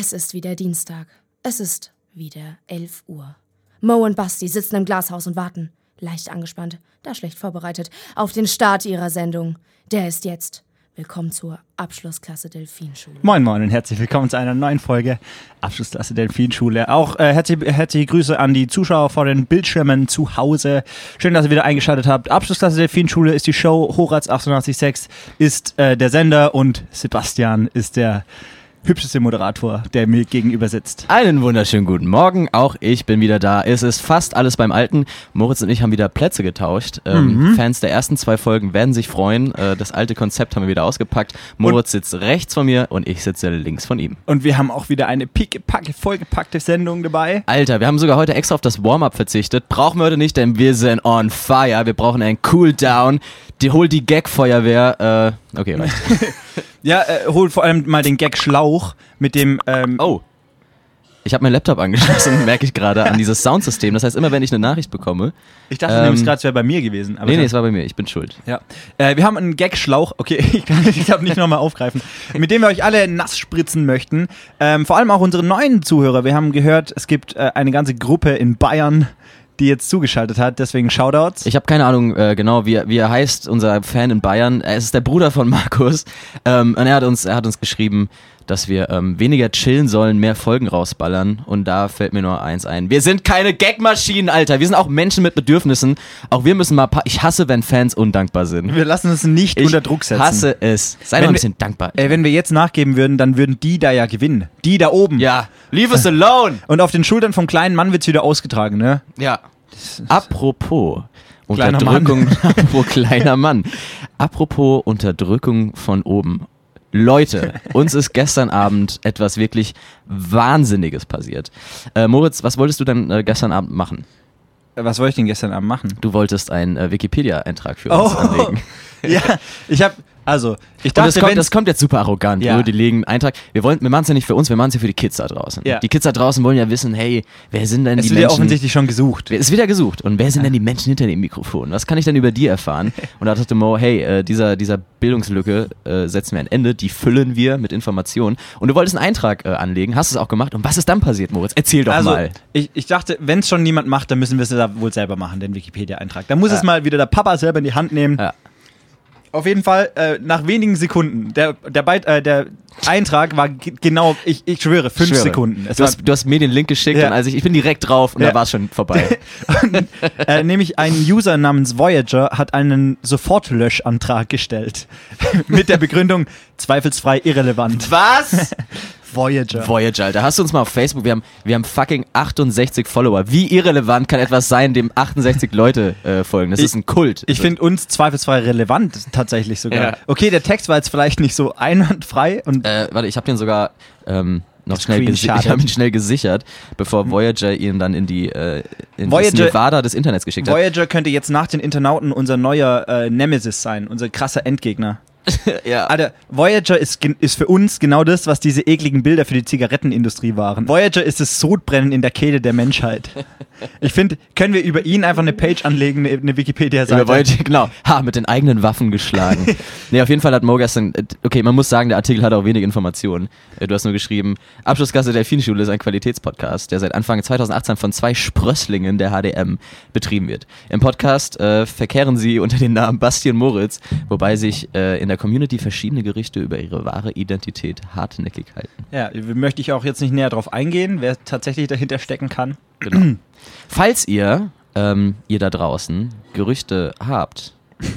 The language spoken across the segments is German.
Es ist wieder Dienstag. Es ist wieder 11 Uhr. Mo und Basti sitzen im Glashaus und warten, leicht angespannt, da schlecht vorbereitet, auf den Start ihrer Sendung. Der ist jetzt. Willkommen zur Abschlussklasse Delfinschule. Moin Moin und herzlich willkommen zu einer neuen Folge Abschlussklasse Delfinschule. Auch äh, herzliche, herzliche Grüße an die Zuschauer vor den Bildschirmen zu Hause. Schön, dass ihr wieder eingeschaltet habt. Abschlussklasse Delfinschule ist die Show, Horaz 886 ist äh, der Sender und Sebastian ist der hübscheste Moderator, der mir gegenüber sitzt. Einen wunderschönen guten Morgen. Auch ich bin wieder da. Es ist fast alles beim Alten. Moritz und ich haben wieder Plätze getauscht. Ähm, Fans der ersten zwei Folgen werden sich freuen. Äh, das alte Konzept haben wir wieder ausgepackt. Moritz sitzt rechts von mir und ich sitze links von ihm. Und wir haben auch wieder eine pickepacke, vollgepackte Sendung dabei. Alter, wir haben sogar heute extra auf das Warm-up verzichtet. Brauchen wir heute nicht, denn wir sind on fire. Wir brauchen einen Cooldown. Die holt die Gag-Feuerwehr. Äh, okay, reicht. Ja, äh, hol vor allem mal den Gag Schlauch mit dem. Ähm, Oh. Ich habe meinen Laptop angeschlossen, merke ich gerade, an dieses Soundsystem. Das heißt, immer wenn ich eine Nachricht bekomme. ich dachte ähm, nämlich gerade, es wäre bei mir gewesen. Aber Nee, es nee, es war bei mir. Ich bin schuld. Ja. Äh, wir haben einen Gag-Schlauch, okay, ich kann ich darf nicht nochmal aufgreifen, mit dem wir euch alle nass spritzen möchten. Ähm, vor allem auch unsere neuen Zuhörer. Wir haben gehört, es gibt äh, eine ganze Gruppe in Bayern, die jetzt zugeschaltet hat, deswegen Shoutouts. Ich habe keine Ahnung äh, genau, wie, wie er heißt, unser Fan in Bayern. Er ist der Bruder von Markus. Ähm, und er hat uns, er hat uns geschrieben, dass wir ähm, weniger chillen sollen, mehr Folgen rausballern. Und da fällt mir nur eins ein. Wir sind keine Gagmaschinen, Alter. Wir sind auch Menschen mit Bedürfnissen. Auch wir müssen mal. Ich hasse, wenn Fans undankbar sind. wir lassen uns nicht Ich unter Druck setzen. hasse es. Sei Wenn doch ein wir- bisschen dankbar. Ey, wenn wir jetzt nachgeben würden, dann würden die da ja gewinnen. Die da oben. Ja, leave us alone. Und auf den Schultern vom kleinen Mann wird's wieder ausgetragen, ne? Ja. Apropos Kleiner Unterdrückung, apropos kleiner Mann. Apropos Unterdrückung von oben. Leute, uns ist gestern Abend etwas wirklich Wahnsinniges passiert. Äh, Moritz, was wolltest du denn äh, gestern Abend machen? Was wollte ich denn gestern Abend machen? Du wolltest einen äh, Wikipedia-Eintrag für uns anlegen. ja, ich hab, also, ich Und das dachte, kommt, das kommt jetzt super arrogant. Ja. Nur die legen einen Eintrag. Wir, wollen- wir machen es ja nicht für uns, wir machen es ja für die Kids da draußen. Ja. Die Kids da draußen wollen ja wissen, hey, wer sind denn es die wird ja Menschen? offensichtlich schon gesucht. Es wird ja gesucht. Und wer sind denn die Menschen hinter dem Mikrofon? Was kann ich denn über die erfahren? Und da dachte Mo, hey, äh, dieser, dieser Bildungslücke äh, setzen wir ein Ende, die füllen wir mit Informationen. Und du wolltest einen Eintrag äh, anlegen, hast es auch gemacht. Und was ist dann passiert, Moritz? Erzähl doch Also, mal. ich, ich dachte, wenn es schon niemand macht, dann müssen wir es ja wohl selber machen, den Wikipedia-Eintrag. Da muss Ja. es mal wieder der Papa selber in die Hand nehmen. Ja. Auf jeden Fall, äh, nach wenigen Sekunden, der, der, Beit, äh, der Eintrag war ge- genau, ich, ich schwöre, fünf Schwöre. Sekunden. Du hast, du hast mir den Link geschickt Ja. und als ich, ich bin direkt drauf und Ja. da war es schon vorbei. äh, nämlich ein User namens Voyager hat einen Sofortlöschantrag gestellt. Mit der Begründung, zweifelsfrei irrelevant. was? Voyager. Voyager, Alter. Hast du uns mal auf Facebook? Wir haben, wir haben fucking 68 Follower. Wie irrelevant kann etwas sein, dem 68 Leute äh, folgen? Das Ich- ist ein Kult. Ich finde uns zweifelsfrei relevant, tatsächlich sogar. Ja. Okay, der Text war jetzt vielleicht nicht so einwandfrei und Äh, warte, ich habe den sogar ähm, noch schnell, ich hab ihn schnell gesichert, bevor Voyager ihn dann in die äh, in Voyager- das Nevada des Internets geschickt hat. Voyager könnte jetzt nach den Internauten unser neuer äh, Nemesis sein, unser krasser Endgegner. ja. Alter, Voyager ist, ist für uns genau das, was diese ekligen Bilder für die Zigarettenindustrie waren. Voyager ist das Sodbrennen in der Kehle der Menschheit. Ich finde, können wir über ihn einfach eine Page anlegen, eine, Wikipedia-Seite? Über Voyager, genau. Ha, mit den eigenen Waffen geschlagen. nee, auf jeden Fall hat Mo gestern, äh, okay, man muss sagen, der Artikel hat auch wenig Informationen. Äh, Du hast nur geschrieben, Abschlussklasse der Delfinschule ist ein Qualitätspodcast, der seit Anfang 2018 von zwei Sprösslingen der HDM betrieben wird. Im Podcast äh, verkehren sie unter den Namen Basti und Moritz, wobei sich äh, in der Community verschiedene Gerüchte über ihre wahre Identität hartnäckig halten. Ja, möchte ich auch jetzt nicht näher drauf eingehen, wer tatsächlich dahinter stecken kann. Genau. Falls ihr, ähm, ihr da draußen, Gerüchte habt,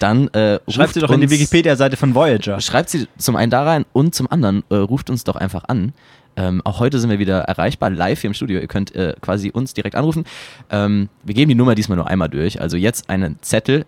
dann äh, Schreibt sie doch in die Wikipedia-Seite von Voyager. Schreibt sie zum einen da rein und zum anderen äh, ruft uns doch einfach an. Ähm, auch heute sind wir wieder erreichbar, live hier im Studio. Ihr könnt äh, quasi uns direkt anrufen. Ähm, wir geben die Nummer diesmal nur einmal durch. Also jetzt einen Zettel,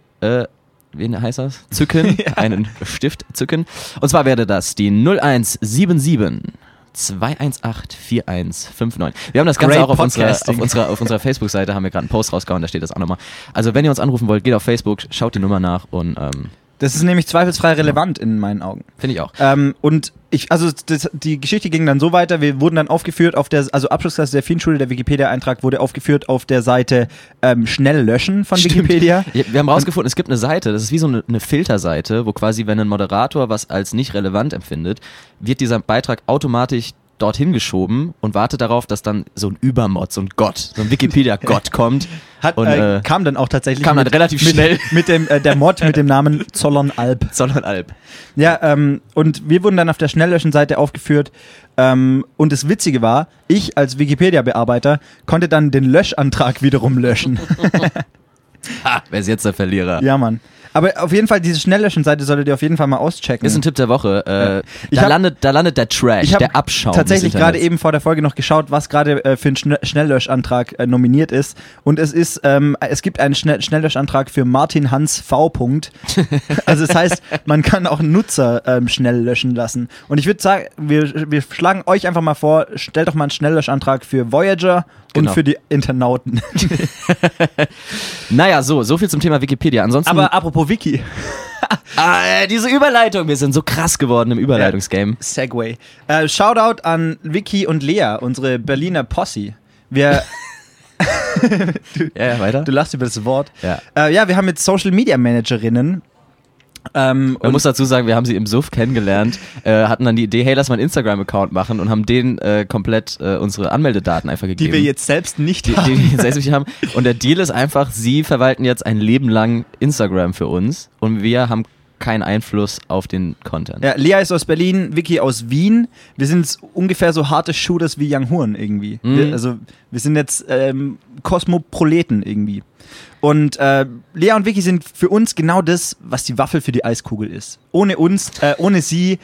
wie heißt das? Zücken, einen Stift zücken. Und zwar wäre das die 0177 2184159. Wir haben das Ganze Great auch auf unserer, auf unserer, auf unserer Facebook-Seite, haben wir gerade einen Post rausgehauen, da steht das auch nochmal. Also wenn ihr uns anrufen wollt, geht auf Facebook, schaut die Nummer nach und ähm, Das ist nämlich zweifelsfrei relevant in meinen Augen. Finde ich auch. Ähm, und ich, also das, die Geschichte ging dann so weiter, wir wurden dann aufgeführt auf der, also Abschlussklasse der Fienschule, der Wikipedia-Eintrag wurde aufgeführt auf der Seite ähm, Schnell löschen von Stimmt. Wikipedia. Ja, wir haben rausgefunden, es gibt eine Seite, das ist wie so eine, eine Filterseite, wo quasi, wenn ein Moderator was als nicht relevant empfindet, wird dieser Beitrag automatisch dorthin geschoben und wartet darauf, dass dann so ein Übermod, so ein Gott, so ein Wikipedia-Gott kommt. Hat, und äh, äh, kam dann auch tatsächlich kam dann relativ mit, schnell. mit dem äh, der Mod mit dem Namen Zollernalb. sondern Alb. Ja, ähm, und wir wurden dann auf der Schnelllöschen-Seite aufgeführt. Ähm, und das Witzige war, ich als Wikipedia-Bearbeiter konnte dann den Löschantrag wiederum löschen. Ah, wer ist jetzt der Verlierer? ja, Mann. Aber auf jeden Fall, diese Schnelllöschen-Seite solltet ihr auf jeden Fall mal auschecken. Ist ein Tipp der Woche. Äh, da, hab- landet, da landet der Trash, Ich habe der Abschaum. tatsächlich gerade eben vor der Folge noch geschaut, was gerade äh, für einen Schne Schnelllöschantrag äh, nominiert ist. Und es ist, ähm, es gibt einen Schnell Schnelllöschantrag für Martin Hans V. Punkt. also das heißt, man kann auch Nutzer ähm, schnell löschen lassen. Und ich würde sagen, wir, wir schlagen euch einfach mal vor, stellt doch mal einen Schnelllöschantrag für Voyager Genau. und für die Internauten. Naja, so, so viel zum Thema Wikipedia. Ansonsten. Aber apropos Wiki, ah, äh, diese Überleitung, wir sind so krass geworden im Überleitungsgame. Segway. Äh, Shoutout an Vicky und Lea, unsere Berliner Posse. Wir Ja, ja, weiter. Du lachst über das Wort. Ja. Äh, ja, wir haben jetzt Social Media Managerinnen. Ähm, Man muss dazu sagen, wir haben sie im Suff kennengelernt, äh, hatten dann die Idee, hey, lass mal einen Instagram-Account machen und haben denen äh, komplett äh, unsere Anmeldedaten einfach die gegeben. wir jetzt selbst nicht die, haben. die wir jetzt selbst nicht haben. Und der Deal ist einfach, sie verwalten jetzt ein Leben lang Instagram für uns und wir haben keinen Einfluss auf den Content. Ja, Lea ist aus Berlin, Vicky aus Wien. Wir sind ungefähr so harte Shooters wie Young Horn irgendwie. Mhm. Wir, also wir sind jetzt ähm, Kosmoproleten irgendwie. Und äh, Lea und Vicky sind für uns genau das, was die Waffel für die Eiskugel ist. Ohne uns, äh, ohne sie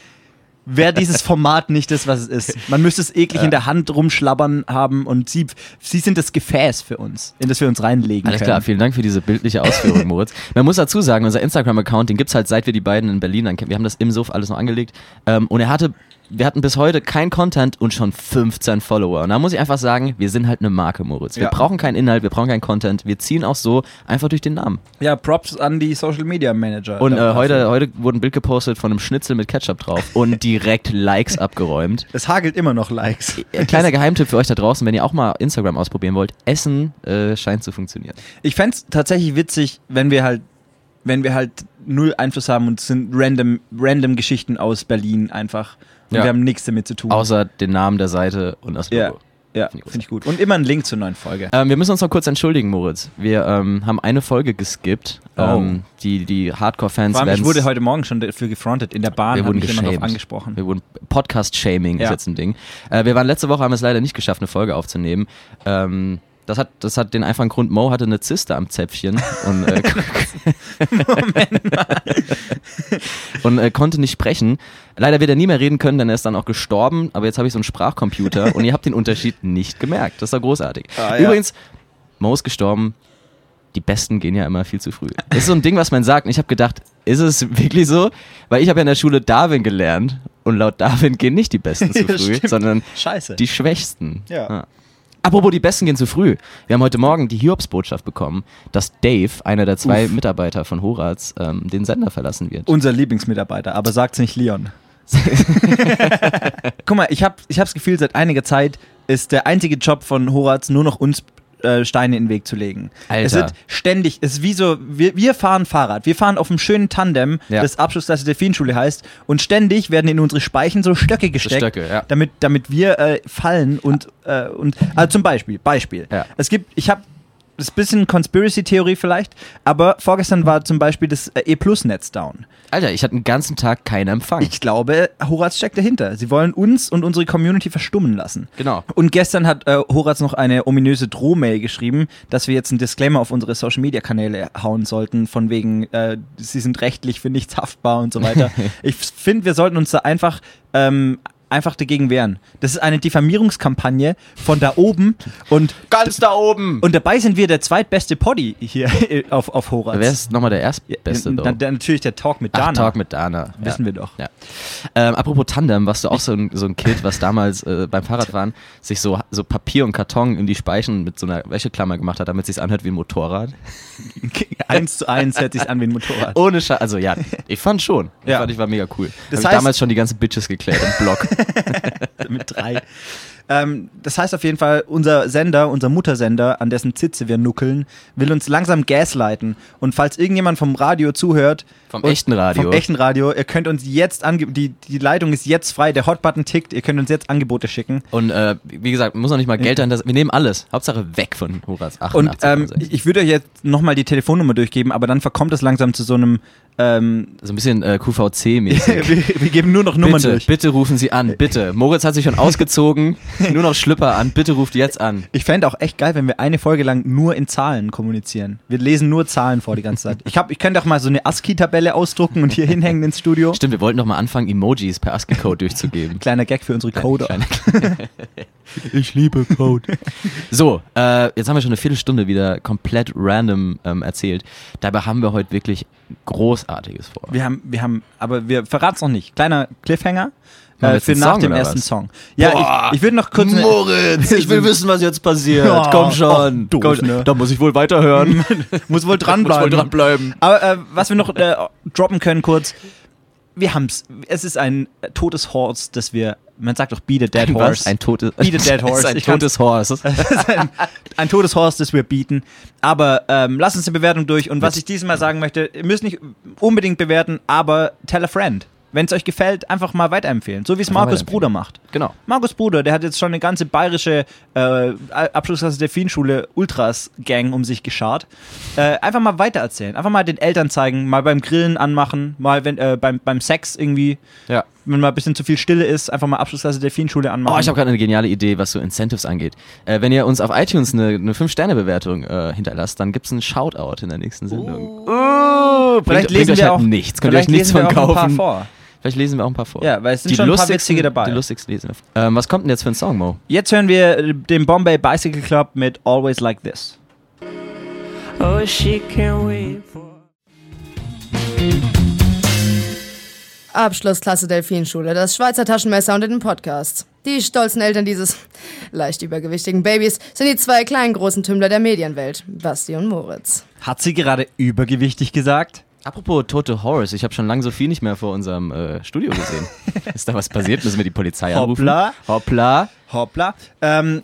wäre dieses Format nicht das, was es ist. Man müsste es eklig in der Hand rumschlabbern haben und sie, sie sind das Gefäß für uns, in das wir uns reinlegen Alles können. klar, vielen Dank für diese bildliche Ausführung, Moritz. Man muss dazu sagen, unser Instagram-Account, den gibt's halt seit wir die beiden in Berlin. Wir haben das im Suff alles noch angelegt. Ähm, und er hatte, wir hatten bis heute kein Content und schon 15 Follower. Und da muss ich einfach sagen, wir sind halt eine Marke, Moritz. Wir Ja. brauchen keinen Inhalt, wir brauchen keinen Content. Wir ziehen auch so einfach durch den Namen. Ja, Props an die Social Media Manager. Und äh, heute, heute wurde ein Bild gepostet von einem Schnitzel mit Ketchup drauf und direkt Likes abgeräumt. Es hagelt immer noch Likes. Äh, Kleiner Geheimtipp für euch da draußen, wenn ihr auch mal Instagram ausprobieren wollt. Essen äh, scheint zu funktionieren. Ich fände tatsächlich witzig, wenn wir halt, wenn wir halt null Einfluss haben und es sind random, random Geschichten aus Berlin einfach. Und Ja. wir haben nichts damit zu tun. Außer den Namen der Seite und das ja, Logo. ja Finde ich gut. finde ich gut. Und immer ein Link zur neuen Folge. Ähm, wir müssen uns noch kurz entschuldigen, Moritz. Wir ähm, haben eine Folge geskippt. Oh. Ähm, die die Hardcore-Fans allem, ich wurde heute Morgen schon dafür gefrontet. In der Bahn wir wurden mich jemand angesprochen. Wir wurden Podcast-Shaming Ja. ist jetzt ein Ding. Äh, wir waren letzte Woche, haben es leider nicht geschafft, eine Folge aufzunehmen. Ähm, das hat, das hat den einfachen Grund, Mo hatte eine Zyste am Zäpfchen und, äh, und äh, konnte nicht sprechen. Leider wird er nie mehr reden können, denn er ist dann auch gestorben. Aber jetzt habe ich so einen Sprachcomputer und ihr habt den Unterschied nicht gemerkt. Das ist doch großartig. Ah, ja. Übrigens, Mo ist gestorben. Die Besten gehen ja immer viel zu früh. Das ist so ein Ding, was man sagt. Und ich habe gedacht, ist es wirklich so? Weil ich habe ja in der Schule Darwin gelernt. Und laut Darwin gehen nicht die Besten zu Ja, früh, sondern Scheiße. die Schwächsten. Ja. Apropos, die Besten gehen zu früh. Wir haben heute Morgen die Hiobsbotschaft bekommen, dass Dave, einer der zwei Uff. Mitarbeiter von Horaz, ähm, den Sender verlassen wird. Unser Lieblingsmitarbeiter, aber sagt's nicht Leon. Guck mal, ich habe ich hab das Gefühl, seit einiger Zeit ist der einzige Job von Horaz nur noch uns äh, Steine in den Weg zu legen. Alter. Es wird ständig, es ist wie so, wir, wir fahren Fahrrad, wir fahren auf einem schönen Tandem, Ja. das Abschlussklasse Delfinschule heißt, und ständig werden in unsere Speichen so Stöcke gesteckt, Stöcke, ja. damit, damit wir äh, fallen und, äh, und also zum Beispiel, Beispiel. Ja. Es gibt, ich habe ist ein bisschen Conspiracy-Theorie vielleicht, aber vorgestern war zum Beispiel das äh, E-Plus-Netz down. Alter, ich hatte den ganzen Tag keinen Empfang. Ich glaube, Horaz steckt dahinter. Sie wollen uns und unsere Community verstummen lassen. genau. Und gestern hat äh, Horaz noch eine ominöse Drohmail geschrieben, dass wir jetzt einen Disclaimer auf unsere Social Media Kanäle hauen sollten, von wegen, äh, sie sind rechtlich für nichts haftbar und so weiter. ich finde, wir sollten uns da einfach, ähm, einfach dagegen wehren. Das ist eine Diffamierungskampagne von da oben und, Ganz da oben! und dabei sind wir der zweitbeste Poddy hier auf, auf Horaz. Wer ist nochmal der Erstbeste? Ja, dann, dann natürlich der Talk mit Ach, Dana. Talk mit Dana. Wissen ja. wir doch. Ja. Ähm, apropos Tandem, warst du auch so ein, so ein Kid, was damals äh, beim Fahrradfahren sich so, so Papier und Karton in die Speichen mit so einer Wäscheklammer gemacht hat, damit es sich anhört wie ein Motorrad? eins zu eins hört sich an wie ein Motorrad. Ohne Scheiß. Also ja, ich fand schon. Ich Ja. fand, ich war mega cool. Das Hab heißt- ich damals schon die ganzen Bitches geklärt im Blog. mit drei. Ähm, das heißt auf jeden Fall, unser Sender, unser Muttersender, an dessen Zitze wir nuckeln, will uns langsam gaslighten. Und falls irgendjemand vom Radio zuhört, Vom echten Radio. vom echten Radio, ihr könnt uns jetzt ange die die Leitung ist jetzt frei, der Hotbutton tickt, ihr könnt uns jetzt Angebote schicken. Und äh, wie gesagt, muss noch nicht mal Geld an das. Wir nehmen alles. Hauptsache weg von Horaz 88. Und ähm, 68. ich würde euch jetzt nochmal die Telefonnummer durchgeben, aber dann verkommt es langsam zu so einem ähm, so ein bisschen äh, QVC-mäßig. wir, wir geben nur noch Nummern Bitte, durch. bitte rufen Sie an, bitte. Moritz hat sich schon ausgezogen, nur noch Schlüpper an, bitte ruft jetzt an. Ich fände auch echt geil, wenn wir eine Folge lang nur in Zahlen kommunizieren. Wir lesen nur Zahlen vor die ganze Zeit. Ich, hab, ich könnte auch mal so eine ASCII-Tabelle ausdrucken und hier hinhängen ins Studio. Stimmt, wir wollten doch mal anfangen, Emojis per ASCII-Code durchzugeben. Kleiner Gag für unsere Coder. Ich liebe Code. So, äh, jetzt haben wir schon eine Viertelstunde wieder komplett random ähm, erzählt. Dabei haben wir heute wirklich Großartiges vor. Wir haben, wir haben, aber wir verraten es noch nicht. Kleiner Cliffhanger äh, für nach Song dem ersten was? Song. Ja, Boah, ich, ich würde noch kurz. Moritz, ich will wissen, was jetzt passiert. Ja, Komm schon. ach, doof, Komm, ne? Da muss ich wohl weiterhören. muss wohl muss dranbleiben. wohl dranbleiben. Aber äh, was wir noch äh, droppen können kurz. Wir haben's. Es ist ein totes Horse, das wir. Man sagt doch Beat a Dead Was? Horse. Ein totes, Beat a dead horse. Ein totes Horse. Ein, ein totes Horse, das wir bieten. Aber ähm, lass uns die Bewertung durch. Und was Mit- ich diesmal sagen möchte, ihr müsst nicht unbedingt bewerten, aber tell a friend. Wenn es euch gefällt, einfach mal weiterempfehlen. So wie es Markus. Bruder macht. Genau. Markus Bruder, der hat jetzt schon eine ganze bayerische äh, Abschlussklasse der Delfinschule Ultras-Gang um sich geschart. Äh, einfach mal weitererzählen. Einfach mal den Eltern zeigen, mal beim Grillen anmachen, mal wenn, äh, beim, beim Sex irgendwie, Ja. wenn mal ein bisschen zu viel Stille ist, einfach mal Abschlussklasse der Delfinschule anmachen. Oh, ich habe gerade eine geniale Idee, was so Incentives angeht. Äh, wenn ihr uns auf iTunes eine, eine 5-Sterne-Bewertung äh, hinterlasst, dann gibt's einen Shoutout in der nächsten Sendung. Oh, vielleicht bringt lesen euch wir halt auch nichts. Könnt ihr euch nichts von auch ein paar kaufen. Vielleicht lesen wir auch ein paar vor. Ja, weil es sind schon ein paar witzige dabei. Die lustigsten lesen wir. Ähm, was kommt denn jetzt für ein Song, Mo? Jetzt hören wir den Bombay Bicycle Club mit Always Like This. Oh, she can't wait for. Abschlussklasse Delfinschule, das Schweizer Taschenmesser unter den Podcasts. Die stolzen Eltern dieses leicht übergewichtigen Babys sind die zwei kleinen großen Tümmler der Medienwelt, Basti und Moritz. Hat sie gerade übergewichtig gesagt? Apropos tote Horrors, ich habe schon lange Sophie nicht mehr vor unserem äh, Studio gesehen. Ist da was passiert? Müssen wir die Polizei anrufen? Hoppla. Hoppla. Hoppla. Ähm,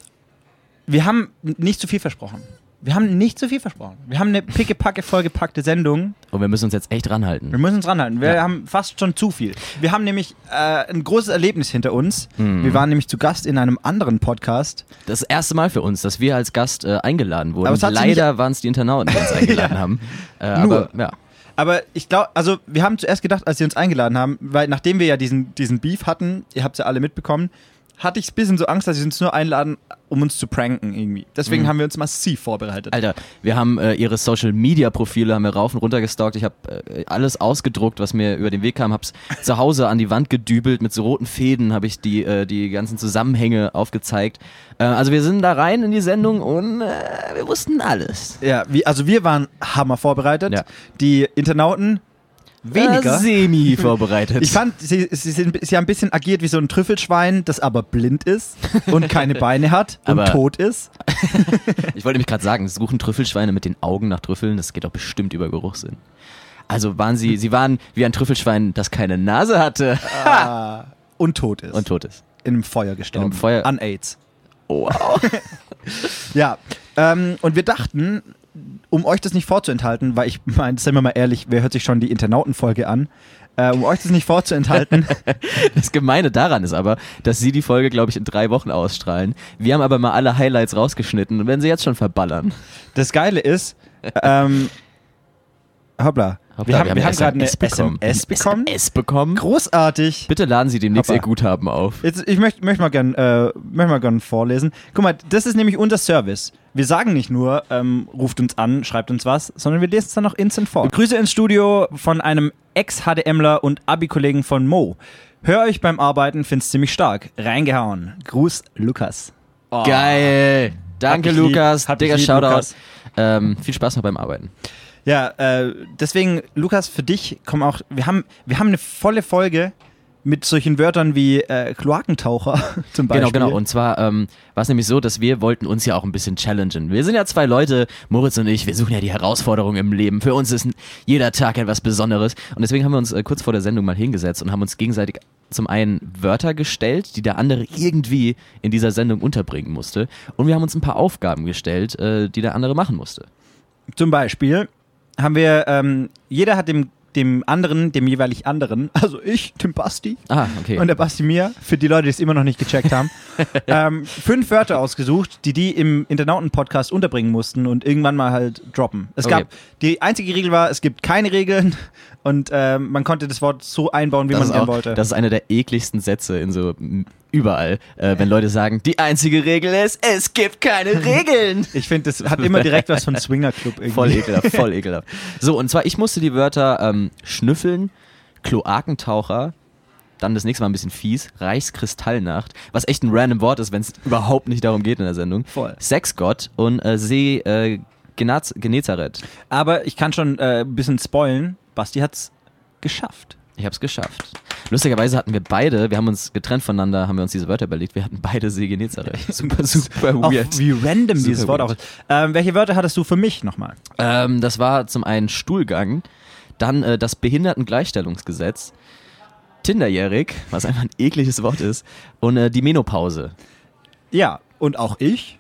wir haben nicht zu viel versprochen. Wir haben nicht zu viel versprochen. Wir haben eine pickepacke vollgepackte Sendung. Und wir müssen uns jetzt echt Wir ranhalten. müssen uns ranhalten. Wir Ja. haben fast schon zu viel. Wir haben nämlich äh, ein großes Erlebnis hinter uns. Mhm. Wir waren nämlich zu Gast in einem anderen Podcast. Das erste Mal für uns, dass wir als Gast äh, eingeladen wurden. Aber es hat sich Leider waren es die Internauten, die uns eingeladen haben. Äh, Nur. Aber ja. Aber ich glaube, also wir haben zuerst gedacht, als sie uns eingeladen haben, weil nachdem wir ja diesen, diesen Beef hatten, ihr habt es ja alle mitbekommen, hatte ich ein bisschen so Angst, dass sie uns nur einladen, um uns zu pranken irgendwie. Deswegen Mhm. haben wir uns massiv vorbereitet. Alter, wir haben äh, ihre Social Media Profile haben wir rauf und runter gestalkt. Ich habe äh, alles ausgedruckt, was mir über den Weg kam, hab's zu Hause an die Wand gedübelt mit so roten Fäden, habe ich die äh, die ganzen Zusammenhänge aufgezeigt. Äh, also wir sind da rein in die Sendung und äh, wir wussten alles. Ja, wie, also wir waren hammer vorbereitet. Ja. Die Internauten weniger. Äh, semi vorbereitet. Ich fand, sie, sie, sind, sie haben ein bisschen agiert wie so ein Trüffelschwein, das aber blind ist und keine Beine hat und Aber- tot ist. Ich wollte nämlich gerade sagen, suchen Trüffelschweine mit den Augen nach Trüffeln, das geht doch bestimmt über Geruchssinn. Also waren sie, sie waren wie ein Trüffelschwein, das keine Nase hatte Ah, und tot ist. und tot ist. in einem Feuer gestorben. In einem Feuer- An AIDS. Oh, wow. Ja, ähm, und wir dachten, um euch das nicht vorzuenthalten, weil ich meine, seien wir mal ehrlich, wer hört sich schon die Internautenfolge an? Äh, um euch das nicht vorzuenthalten, Das Gemeine daran ist aber, dass sie die Folge, glaube ich, in drei Wochen ausstrahlen. Wir haben aber mal alle Highlights rausgeschnitten und werden sie jetzt schon verballern. das Geile ist, ähm, hoppla, Hoppla, wir haben, wir haben gerade eine bekommen. SMS bekommen. SMS bekommen? Großartig. Bitte laden Sie demnächst Hoppa. Ihr Guthaben auf. Jetzt, ich möchte möcht mal gern, äh, möcht mal gern vorlesen. Guck mal, das ist nämlich unser Service. Wir sagen nicht nur, ähm, ruft uns an, schreibt uns was, sondern wir lesen es dann noch instant vor. Grüße ins Studio von einem Ex-HDMler und Abi-Kollegen von Mo. Hör euch beim Arbeiten, find's ziemlich stark. Reingehauen. Gruß, Lukas. Geil. Danke, Hab. Lukas. Hab Digga, lieb, Shoutout. Lukas. Ähm, viel Spaß noch beim Arbeiten. Ja, äh, deswegen, Lukas, für dich kommen auch, wir haben, wir haben eine volle Folge mit solchen Wörtern wie äh, Kloakentaucher zum Beispiel. Genau, genau. Und zwar ähm, war es nämlich so, dass wir wollten uns ja auch ein bisschen challengen. Wir sind ja zwei Leute, Moritz und ich, wir suchen ja die Herausforderung im Leben. Für uns ist jeder Tag etwas Besonderes. Und deswegen haben wir uns äh, kurz vor der Sendung mal hingesetzt und haben uns gegenseitig zum einen Wörter gestellt, die der andere irgendwie in dieser Sendung unterbringen musste. Und wir haben uns ein paar Aufgaben gestellt, äh, die der andere machen musste. Zum Beispiel haben wir, ähm, jeder hat dem, dem anderen, dem jeweilig anderen, also ich, dem Basti Ah, okay. und der Basti mir, für die Leute, die es immer noch nicht gecheckt haben, ähm, fünf Wörter ausgesucht, die die im Internauten-Podcast unterbringen mussten und irgendwann mal halt droppen. Es Okay. gab, die einzige Regel war, es gibt keine Regeln und ähm, man konnte das Wort so einbauen, wie man es wollte. das ist einer der ekligsten Sätze in so überall, äh, wenn Leute sagen, die einzige Regel ist, es gibt keine Regeln. ich finde, das hat immer direkt was von Swinger Club irgendwie. Voll ekelhaft, voll ekelhaft. So, und zwar, ich musste die Wörter ähm, schnüffeln, Kloakentaucher, dann das nächste Mal ein bisschen fies, Reichskristallnacht, was echt ein random Wort ist, wenn es überhaupt nicht darum geht in der Sendung. Voll. Sexgott und äh, See äh, Genaz Genezareth. Aber ich kann schon äh, ein bisschen spoilen. Basti hat's geschafft. Ich hab's geschafft. Lustigerweise hatten wir beide, wir haben uns getrennt voneinander, haben wir uns diese Wörter überlegt, wir hatten beide See Genezareth. Super, super Auch weird. wie random Super dieses Wort weird. auch ist. Ähm, welche Wörter hattest du für mich nochmal? Ähm, das war zum einen Stuhlgang, dann äh, das Behindertengleichstellungsgesetz, Tinderjährig, was einfach ein ekliges Wort ist, und äh, die Menopause. Ja, und auch ich.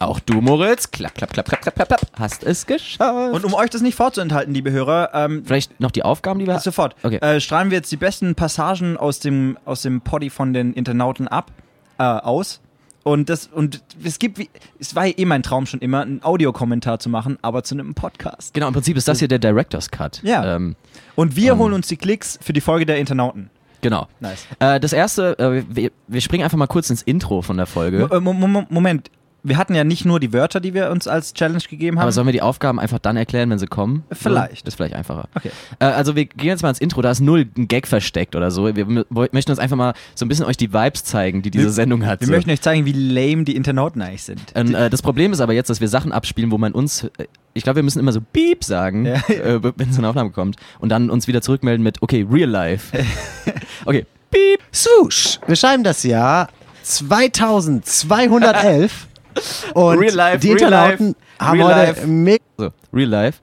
Auch du, Moritz, klapp, klapp, klapp, klapp, klapp, klapp, klapp, hast es geschafft. Und um euch das nicht vorzuenthalten, liebe Hörer, ähm, Vielleicht noch die Aufgaben, die wir sofort Okay. äh, strahlen wir jetzt die besten Passagen aus dem, aus dem Poddy von den Internauten ab, äh, aus. Und das, und es gibt, wie, es war ja eh mein Traum schon immer, einen Audiokommentar zu machen, aber zu einem Podcast. Genau, im Prinzip ist das hier der Director's Cut. Ja. Ähm, Und wir Ähm. holen uns die Klicks für die Folge der Internauten. genau. Nice. Äh, das erste, äh, wir, wir springen einfach mal kurz ins Intro von der Folge. Mo- Mo- Moment, wir hatten ja nicht nur die Wörter, die wir uns als Challenge gegeben haben. Aber sollen wir die Aufgaben einfach dann erklären, wenn sie kommen? Vielleicht. Das ist vielleicht einfacher. okay. Äh, also wir gehen jetzt mal ins Intro, da ist null ein Gag versteckt oder so. Wir möchten uns einfach mal so ein bisschen euch die Vibes zeigen, die diese Wir- Sendung hat. Wir so. möchten euch zeigen, wie lame die Internauten eigentlich sind. Und, äh, das Problem ist aber jetzt, dass wir Sachen abspielen, wo man uns, äh, ich glaube, wir müssen immer so Beep sagen, Ja. äh, wenn so eine Aufnahme kommt und dann uns wieder zurückmelden mit, okay, real life. okay, Beep. Swoosh! Wir schreiben das Jahr 2211 und Real life, die Internauten life, haben real heute life. mega So, real life.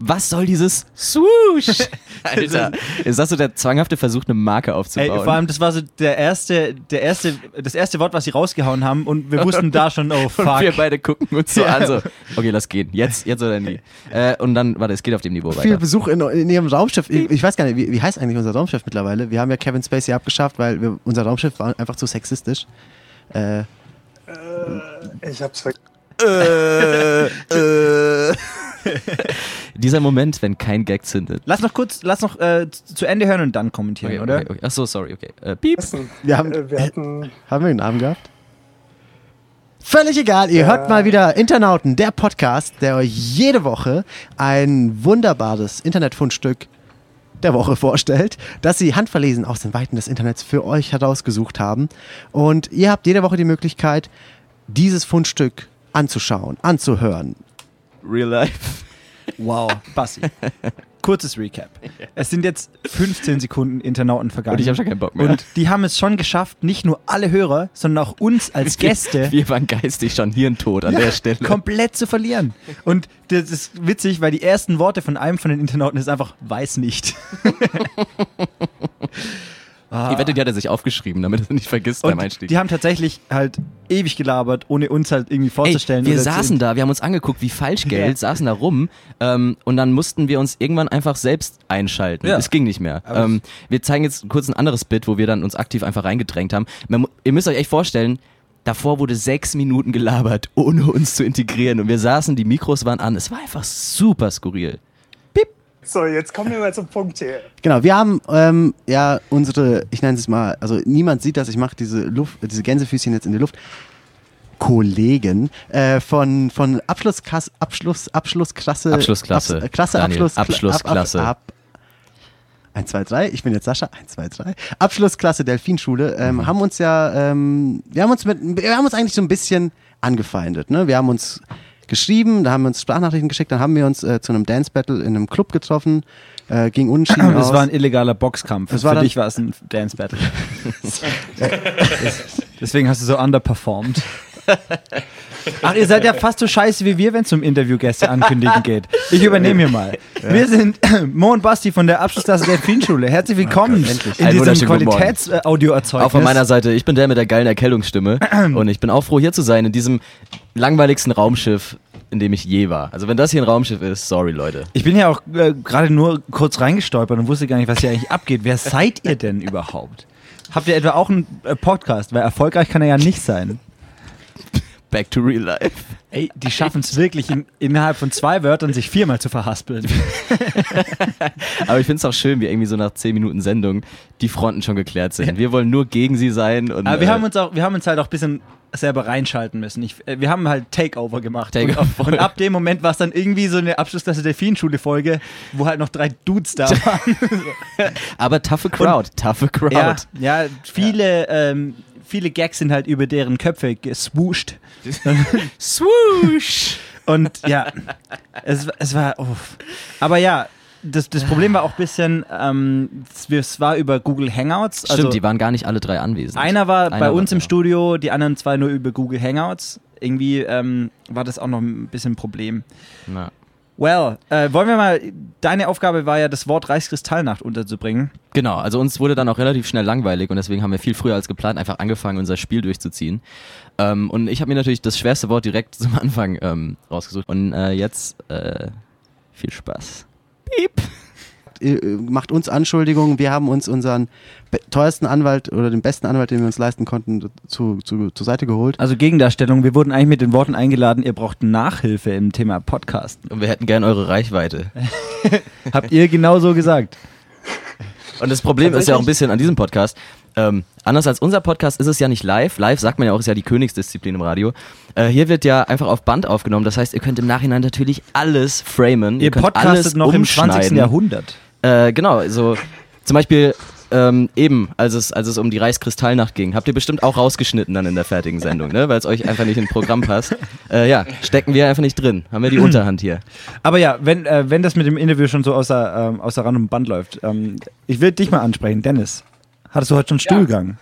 Was soll dieses Swoosh? Alter, ist das so der zwanghafte Versuch, eine Marke Ey, aufzubauen? vor allem, das war so der erste, der erste, das erste Wort, was sie rausgehauen haben und wir wussten da schon, oh Und fuck. wir beide gucken uns so Ja. an, so, okay, lass gehen. Jetzt, jetzt oder nie. Äh, und dann, warte, es geht auf dem Niveau viel weiter. Besuch in, in ihrem Raumschiff. Ich, ich weiß gar nicht, wie, wie heißt eigentlich unser Raumschiff mittlerweile? Wir haben ja Kevin Spacey abgeschafft, weil wir, unser Raumschiff war einfach zu sexistisch. Äh, Ich hab's vergessen. Dieser Moment, wenn kein Gag zündet. Lass noch kurz, lass noch äh, zu Ende hören und dann kommentieren, Okay, oder? okay, okay. Ach so, sorry, okay. Äh, piep. wir haben, Äh, Wir hatten haben wir einen Namen gehabt? Völlig egal, ihr hört mal wieder Internauten, der Podcast, der euch jede Woche ein wunderbares Internetfundstück der Woche vorstellt, das sie handverlesen aus den Weiten des Internets für euch herausgesucht haben. Und ihr habt jede Woche die Möglichkeit, dieses Fundstück anzuschauen, anzuhören. Real life. Wow, Bassi. Kurzes Recap. Es sind jetzt 15 Sekunden Internauten vergangen. Und ich habe schon keinen Bock mehr. Und die haben es schon geschafft, nicht nur alle Hörer, sondern auch uns als Gäste Wir waren geistig schon hirntot an der Stelle. komplett zu verlieren. Und das ist witzig, weil die ersten Worte von einem von den Internauten ist einfach weiß nicht. Ich wette, die hat er sich aufgeschrieben, damit er es nicht vergisst beim Einstieg. die haben tatsächlich halt ewig gelabert, ohne uns halt irgendwie Ey, vorzustellen. wir oder zu- saßen da, wir haben uns angeguckt wie Falschgeld, Ja. saßen da rum ähm, und dann mussten wir uns irgendwann einfach selbst einschalten. Ja. Es ging nicht mehr. Ähm, wir zeigen jetzt kurz ein anderes Bit, wo wir dann uns aktiv einfach reingedrängt haben. Man, ihr müsst euch echt vorstellen, davor wurde sechs Minuten gelabert, ohne uns zu integrieren und wir saßen, die Mikros waren an. Es war einfach super skurril. So, jetzt kommen wir mal zum Punkt hier. Genau, wir haben ähm, ja unsere, ich nenne es mal, also niemand sieht das, ich mache diese Luft, diese Gänsefüßchen jetzt in die Luft. Kollegen äh, von, von Abschlussklasse, Abschluss, Abschlussklasse, Abschlussklasse, Abs- Klasse, Daniel, Abschluss, Abschlussklasse. Ab, ab, 1, 2, 3, ich bin jetzt Sascha, 1, 2, 3. Abschlussklasse Delfinschule, ähm, Mhm. haben uns ja, ähm, wir haben uns mit, wir haben uns eigentlich so ein bisschen angefeindet, ne? Wir haben uns geschrieben, da haben wir uns Sprachnachrichten geschickt, dann haben wir uns äh, zu einem Dance Battle in einem Club getroffen, Äh, ging unentschieden Das aus. war ein illegaler Boxkampf. Es war Für dich war es ein Dance Battle. Deswegen hast du so underperformed. Ach, ihr seid ja fast so scheiße wie wir, wenn es um Interviewgäste ankündigen geht. Ich übernehme hier mal. Wir sind Mo und Basti von der Abschlussklasse der Delfinschule. Herzlich willkommen in Einen diesem. Qualitätsaudioerzeugnis. Auch von meiner Seite, ich bin der mit der geilen Erkältungsstimme und ich bin auch froh hier zu sein in diesem langweiligsten Raumschiff, in dem ich je war. Also wenn das hier ein Raumschiff ist, sorry Leute. Ich bin ja auch äh, gerade nur kurz reingestolpert und wusste gar nicht, was hier eigentlich abgeht. Wer seid ihr denn überhaupt? Habt ihr etwa auch einen äh, Podcast? Weil erfolgreich kann er ja nicht sein. Back to real life. Ey, die schaffen es wirklich in, innerhalb von zwei Wörtern sich viermal zu verhaspeln. Aber ich finde es auch schön, wie irgendwie so nach 10 Minuten Sendung die Fronten schon geklärt sind. Wir wollen nur gegen sie sein. Und, Aber wir äh, haben uns auch, wir haben uns halt auch ein bisschen selber reinschalten müssen. Ich, äh, wir haben halt Takeover gemacht. Takeover. Und, und ab dem Moment war es dann irgendwie so eine Abschlussklasse Delfinschule-Folge, wo halt noch drei Dudes da waren. aber toughe Crowd, toughe Crowd. ja, ja, viele, Ähm, viele Gags sind halt über deren Köpfe geswoosht. Swoosh! Und ja, es, es war. uff. Aber ja, das, das Problem war auch ein bisschen, ähm, es- war über Google Hangouts. Stimmt, also die waren gar nicht alle drei anwesend. einer war Einer bei war- uns im ja. Studio, die anderen zwei nur über Google Hangouts. Irgendwie ähm, war das auch noch ein bisschen ein Problem. Na. Well, äh, wollen wir mal, deine Aufgabe war ja, das Wort Reichskristallnacht unterzubringen. Genau, also uns wurde dann auch relativ schnell langweilig und deswegen haben wir viel früher als geplant einfach angefangen, unser Spiel durchzuziehen. Ähm, und ich habe mir natürlich das schwerste Wort direkt zum Anfang ähm, rausgesucht. Und äh, jetzt äh, viel Spaß. Piep. Ihr, äh, macht uns Anschuldigungen. Wir haben uns unseren teuersten Anwalt oder den besten Anwalt, den wir uns leisten konnten, zu, zu, zur Seite geholt. Also Gegendarstellung, wir wurden eigentlich mit den Worten eingeladen, ihr braucht Nachhilfe im Thema Podcast. Und wir hätten gern eure Reichweite. Habt ihr genau so gesagt? Und das Problem ist ja auch ein bisschen an diesem Podcast. Ähm, anders als unser Podcast ist es ja nicht live. Live sagt man ja auch, ist ja die Königsdisziplin im Radio. Äh, hier wird ja einfach auf Band aufgenommen. Das heißt, ihr könnt im Nachhinein natürlich alles framen. Ihr könnt podcastet alles noch im 20. umschneiden. Jahrhundert. Äh, genau, so zum Beispiel ähm, eben, als es, als es um die Reichskristallnacht ging, habt ihr bestimmt auch rausgeschnitten dann in der fertigen Sendung, ne? weil es euch einfach nicht in ein Programm passt. Äh, ja, stecken wir einfach nicht drin. Haben wir die Unterhand hier. Aber ja, wenn, äh, wenn das mit dem Interview schon so außer, ähm, außer Rand und Band läuft, ähm, ich will dich mal ansprechen. Dennis, hattest du heute schon Stuhlgang?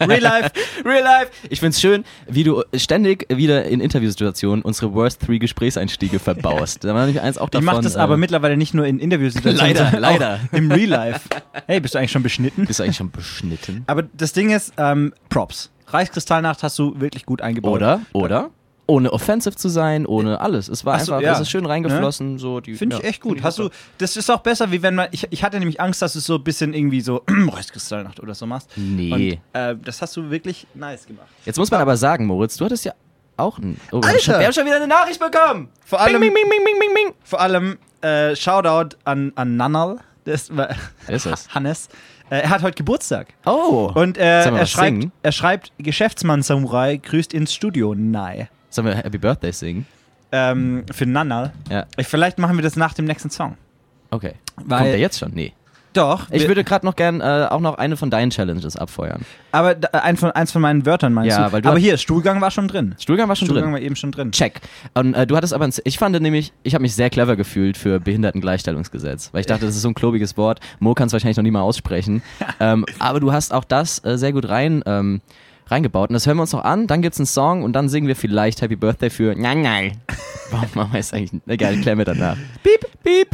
Real Life, Real Life. Ich find's schön, wie du ständig wieder in Interviewsituationen unsere Worst Three Gesprächseinstiege verbaust. Da war nämlich eins auch Ich davon. mache das äh, aber mittlerweile nicht nur in Interviewsituationen, Leider, leider. im Real Life. Hey, bist du eigentlich schon beschnitten? Bist du eigentlich schon beschnitten? Aber das Ding ist, ähm, Props. Reichskristallnacht hast du wirklich gut eingebaut. Oder? Oder? Ohne offensive zu sein, ohne alles. Es war so, einfach, ja. es ist schön reingeflossen. So die, Finde ja, ich echt find gut. Hast du, das ist auch besser, wie wenn man, ich, ich hatte nämlich Angst, dass du es so ein bisschen irgendwie so Reichskristallnacht oder so machst. Nee. Und, äh, das hast du wirklich nice gemacht. Jetzt muss man aber sagen, Moritz, du hattest ja auch ein. Oh, wir, haben Alter! schon, wir haben schon wieder eine Nachricht bekommen! Vor allem, Bing, bing, bing, bing, bing, bing. vor allem äh, Shoutout an, an Nannal, das war ist das? Hannes. Äh, er hat heute Geburtstag. Oh! Und äh, er, schreibt, singen? er schreibt, Geschäftsmann Samurai grüßt ins Studio. Nein. Sollen wir Happy Birthday singen? Ähm, für Nannal. Ja. Ich, vielleicht machen wir das nach dem nächsten Song. Okay. Weil- Kommt der jetzt schon? Nee. Doch. Ich würde gerade noch gern äh, auch noch eine von deinen Challenges abfeuern. aber da, ein von, eins von meinen Wörtern meinst Ja, du? weil du aber hast- hier, Stuhlgang war schon drin. Stuhlgang war schon Stuhlgang drin. war eben schon drin. Check. Und äh, du hattest aber, ein, ich fand nämlich, ich habe mich sehr clever gefühlt für Behindertengleichstellungsgesetz, weil ich dachte, das ist so ein klobiges Wort. Mo kann es wahrscheinlich noch nie mal aussprechen. ähm, aber du hast auch das äh, sehr gut rein ähm, reingebaut. Und das hören wir uns noch an. Dann gibt's einen Song und dann singen wir vielleicht Happy Birthday für Nein, nein. Warum machen wir es eigentlich? Egal, klären wir danach. Piep, piep.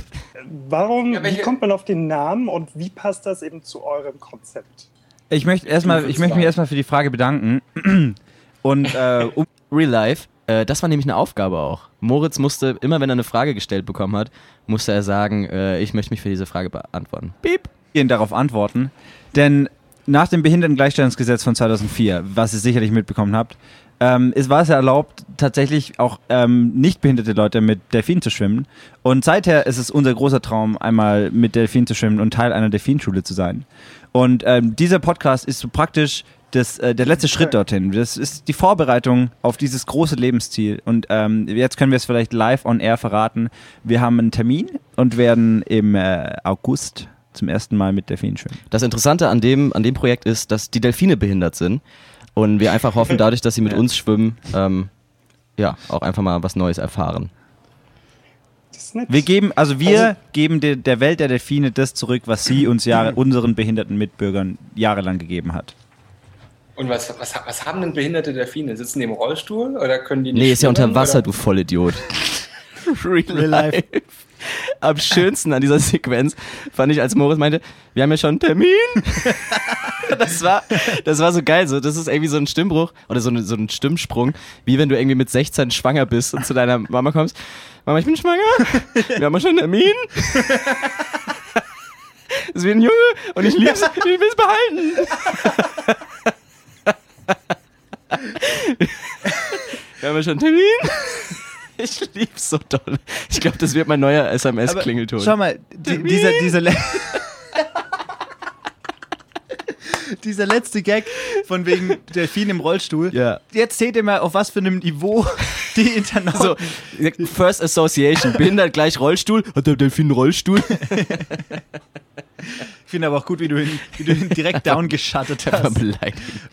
Warum, wie kommt man auf den Namen und wie passt das eben zu eurem Konzept? Ich möchte erstmal, ich möchte mich erstmal für die Frage bedanken. Und äh, um, Real Life. Äh, das war nämlich eine Aufgabe auch. Moritz musste, immer wenn er eine Frage gestellt bekommen hat, musste er sagen, äh, ich möchte mich für diese Frage beantworten. Piep. Darauf antworten. Denn nach dem Behindertengleichstellungsgesetz von 2004, was ihr sicherlich mitbekommen habt, ähm, es war es ja erlaubt, tatsächlich auch ähm, nicht behinderte Leute mit Delfinen zu schwimmen. Und seither ist es unser großer Traum, einmal mit Delfinen zu schwimmen und Teil einer Delfinschule zu sein. Und ähm, dieser Podcast ist so praktisch das, äh, der letzte Schritt dorthin. Das ist die Vorbereitung auf dieses große Lebensziel. Und ähm, jetzt können wir es vielleicht live on air verraten. Wir haben einen Termin und werden im äh, August zum ersten Mal mit Delfinen schwimmen. Das Interessante an dem, an dem Projekt ist, dass die Delfine behindert sind und wir einfach hoffen, dadurch, dass sie mit uns schwimmen, ähm, ja, auch einfach mal was Neues erfahren. Das ist nett. Wir geben, also wir Also- geben de, der Welt der Delfine das zurück, was sie uns Jahre, unseren behinderten Mitbürgern jahrelang gegeben hat. Und was, was, was haben denn behinderte Delfine? Sitzen die im Rollstuhl oder können die nicht Nee, ist ja unter Wasser, oder? du Vollidiot. Real, Real life. life. Am schönsten an dieser Sequenz fand ich, als Moritz meinte, wir haben ja schon einen Termin. das, war, das war so geil. So, das ist irgendwie so ein Stimmbruch oder so, eine, so ein Stimmsprung, wie wenn du irgendwie mit 16 schwanger bist und zu deiner Mama kommst. Mama, ich bin schwanger. Wir haben ja schon einen Termin. Das ist wie ein Junge und ich lieb's, ich will es behalten. Wir haben ja schon einen Termin. Ich lieb's so doll. Ich glaube, das wird mein neuer SMS-Klingelton. Schau mal, die, dieser, dieser, dieser letzte Gag von wegen Delfin im Rollstuhl. Ja. Jetzt seht ihr mal, auf was für einem Niveau die Internauten. So, First Association, behindert gleich Rollstuhl. Hat der Delfin einen Rollstuhl? Ich finde aber auch gut, wie du ihn, wie du ihn direkt down geschattet hast.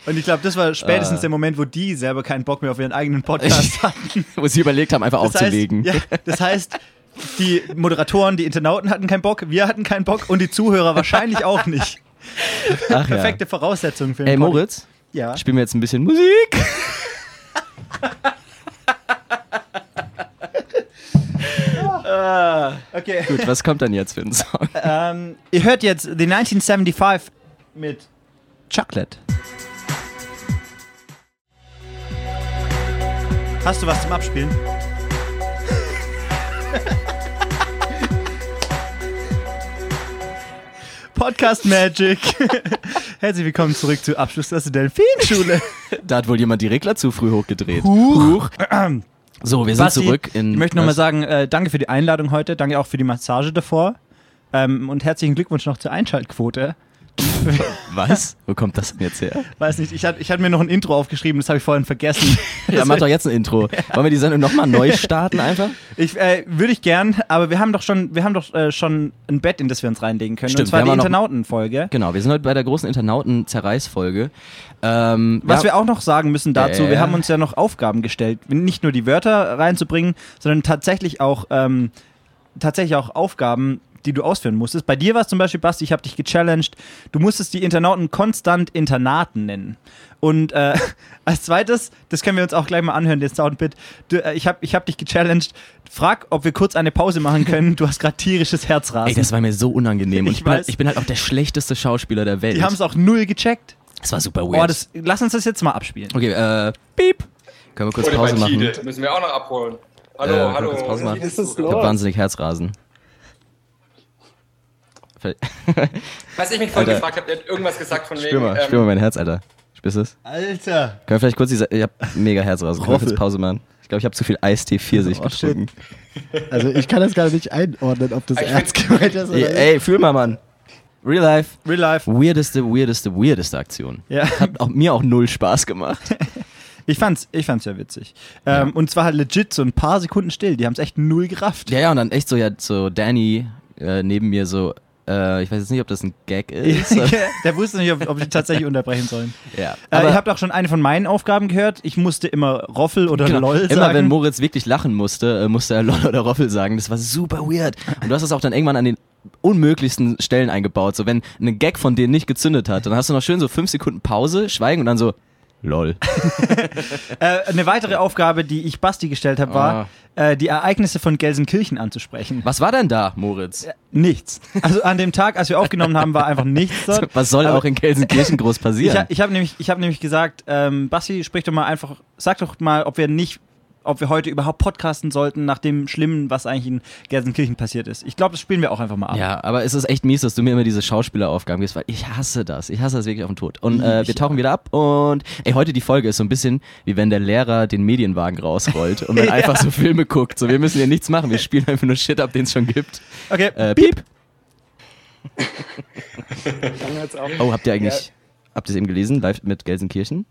Und ich glaube, das war spätestens der Moment, wo die selber keinen Bock mehr auf ihren eigenen Podcast hatten. Wo sie überlegt haben, einfach Das aufzulegen. Heißt, ja, das heißt, die Moderatoren, die Internauten hatten keinen Bock, wir hatten keinen Bock und die Zuhörer wahrscheinlich auch nicht. Ach, ja. Perfekte Voraussetzungen für einen Ey, Pod- Moritz, Ja. spielen wir jetzt ein bisschen Musik. Okay. Gut, was kommt dann jetzt für ein Song? Ähm, ihr hört jetzt The 1975 mit Chocolate. Hast du was zum Abspielen? Podcast Magic. Herzlich willkommen zurück zu Abschlussklasse Delfinschule. Da hat wohl jemand die Regler zu früh hochgedreht. Huch. So, wir sind Basti, zurück in. Ich möchte nochmal sagen, äh, danke für die Einladung heute, danke auch für die Massage davor. Ähm, und herzlichen Glückwunsch noch zur Einschaltquote. Was? Wo kommt das denn jetzt her? Weiß nicht, ich hatte ich mir noch ein Intro aufgeschrieben, das habe ich vorhin vergessen. Ja, mach doch jetzt ein Intro. Wollen wir die Sendung nochmal neu starten einfach? Ich äh, würde ich gern, aber wir haben doch schon, wir haben doch äh, schon ein Bett, in das wir uns reinlegen können. Stimmt, und zwar die Internautenfolge. Genau, wir sind heute bei der großen Internauten-Zerreißfolge. Ähm, Was ja, wir auch noch sagen müssen dazu, Ja, wir haben uns ja noch Aufgaben gestellt, nicht nur die Wörter reinzubringen, sondern tatsächlich auch ähm, tatsächlich auch Aufgaben, die du ausführen musstest. Bei dir war es zum Beispiel, Basti, ich habe dich gechallenged, du musstest die Internauten konstant Internaten nennen. Und äh, als zweites, das können wir uns auch gleich mal anhören, den Soundbit, du, äh, ich habe ich hab dich gechallenged, frag, ob wir kurz eine Pause machen können, du hast gerade tierisches Herzrasen. Ey, das war mir so unangenehm. Und Ich ich, bin, halt, weiß. ich bin halt auch der schlechteste Schauspieler der Welt. die haben es auch null gecheckt. das war super Oh, weird. das, lass uns das jetzt mal abspielen. okay, äh, piep. Können wir kurz Pause machen? Müssen wir auch noch abholen. Hallo, Äh, können wir hallo. kurz Pause machen? Ich hab wahnsinnig Herzrasen. Was ich mich vorhin Alter. gefragt habe, der hat irgendwas gesagt von wegen. Spür mal, ähm, spür mal mein Herz, Alter. Spürst du es? Alter. Können wir vielleicht kurz diese. Ich hab mega Herzrasen. Können wir kurz Pause machen? Ich glaube, ich habe zu viel Eistee Pfirsich Oh, shit. getrunken. Also ich kann das gar nicht einordnen, ob das Ich ernst gemeint ist oder Ey, nicht. ey, fühl mal, Mann. Real life. Real life. Weirdeste, weirdeste, weirdeste Aktion. Ja. Hat auch, mir auch null Spaß gemacht. Ich fand's, ich fand's ja witzig. Ähm, Und zwar halt legit so ein paar Sekunden still. Die haben es echt null gerafft. Ja, ja, und dann echt so, ja, so Danny äh, neben mir so, äh, ich weiß jetzt nicht, ob das ein Gag ist. Der wusste nicht, ob, ob die tatsächlich unterbrechen sollen. ja. äh, ihr habt auch schon eine von meinen Aufgaben gehört. Ich musste immer Roffel oder Genau. LOL Immer sagen. wenn Moritz wirklich lachen musste, äh, musste er LOL oder Roffel sagen. Das war super weird. Und du hast das auch dann irgendwann an den unmöglichsten Stellen eingebaut. So, wenn ein Gag von denen nicht gezündet hat, dann hast du noch schön so fünf Sekunden Pause, Schweigen und dann so, LOL. äh, eine weitere Aufgabe, die ich Basti gestellt habe, war, äh, die Ereignisse von Gelsenkirchen anzusprechen. Was war denn da, Moritz? Nichts. Also an dem Tag, als wir aufgenommen haben, war einfach nichts dort. Was soll Aber- auch in Gelsenkirchen groß Ich, passieren? ha- ich habe nämlich, ich hab nämlich gesagt, ähm, Basti, sprich doch mal einfach, sag doch mal, ob wir nicht, ob wir heute überhaupt podcasten sollten nach dem Schlimmen, was eigentlich in Gelsenkirchen passiert ist. Ich glaube, das spielen wir auch einfach mal ab. Ja, aber es ist echt mies, dass du mir immer diese Schauspieleraufgaben gibst, weil ich hasse das. Ich hasse das wirklich auf den Tod. Und äh, wir tauchen wieder ab und ey, heute die Folge ist so ein bisschen wie wenn der Lehrer den Medienwagen rausrollt und man einfach so Filme guckt. So, wir müssen hier nichts machen, wir spielen einfach nur Shit ab, den es schon gibt. Okay, Äh, piep. Dann. Oh, habt ihr eigentlich, habt ihr es eben gelesen, live mit Gelsenkirchen?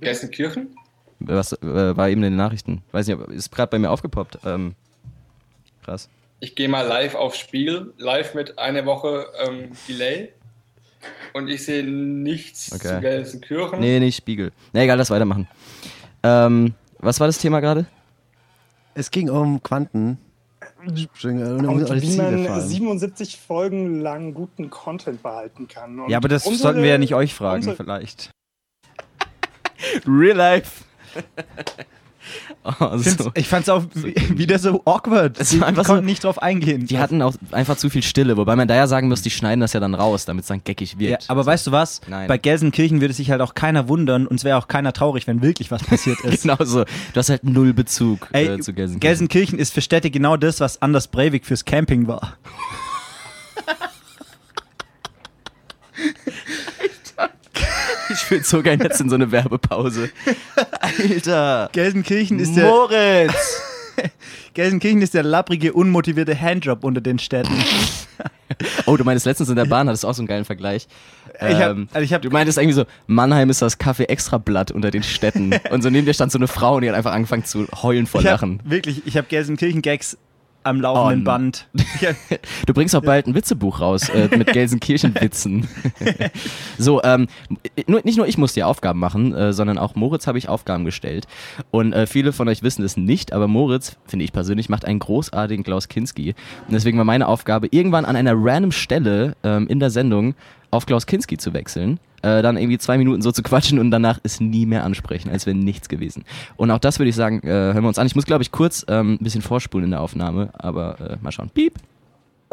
Gelsenkirchen? Was äh, war eben in den Nachrichten? Weiß nicht, ist gerade bei mir aufgepoppt. Ähm, krass. Ich gehe mal live aufs Spiel, live mit einer Woche ähm, Delay. Und ich sehe nichts Okay. zu Gelsenkirchen. Nee, nicht Spiegel. Na egal, lass weitermachen. Ähm, was war das Thema gerade? Es ging um Quanten. Und wie man Zielgefallen. 77 Folgen lang guten Content behalten kann. Und Ja, aber das unsere- sollten wir ja nicht euch fragen, unsere- vielleicht. Real life. oh, so. ich fand's auch wie- wieder so awkward. Es war einfach so- nicht drauf eingehen. Die hatten auch einfach zu viel Stille, wobei man da ja sagen muss, die schneiden das ja dann raus, damit es dann geckig ja, wirkt. aber weißt du was? Nein. Bei Gelsenkirchen würde sich halt auch keiner wundern und es wäre auch keiner traurig, wenn wirklich was passiert ist. genau so. Du hast halt null Bezug Ey, äh, zu Gelsenkirchen. Gelsenkirchen ist für Städte genau das, was Anders Breivik fürs Camping war. Ich würde so gerne jetzt in so eine Werbepause. Alter. Gelsenkirchen ist der Moritz. Gelsenkirchen ist der lapprige, unmotivierte Handjob unter den Städten. Oh, du meintest letztens in der Bahn, hattest auch so einen geilen Vergleich. Ich hab- Ähm, also ich hab- du meintest irgendwie so, Mannheim ist das Kaffee Extrablatt unter den Städten. und so neben dir stand so eine Frau und die hat einfach angefangen zu heulen vor Ich Lachen. hab, wirklich, ich habe Gelsenkirchen-Gags am laufenden Oh, Band. Du bringst auch bald ein Witzebuch raus äh, mit Gelsenkirchen-Witzen. so, ähm, nur, nicht nur ich muss dir Aufgaben machen, äh, sondern auch Moritz habe ich Aufgaben gestellt. Und äh, viele von euch wissen es nicht, aber Moritz, finde ich persönlich, macht einen großartigen Klaus Kinski. Und deswegen war meine Aufgabe, irgendwann an einer random Stelle ähm, in der Sendung auf Klaus Kinski zu wechseln. Äh, dann irgendwie zwei Minuten so zu quatschen und danach ist nie mehr ansprechen, als wäre nichts gewesen. Und auch das würde ich sagen, äh, hören wir uns an. Ich muss, glaube ich, kurz ähm, ein bisschen vorspulen in der Aufnahme, aber äh, mal schauen. Piep.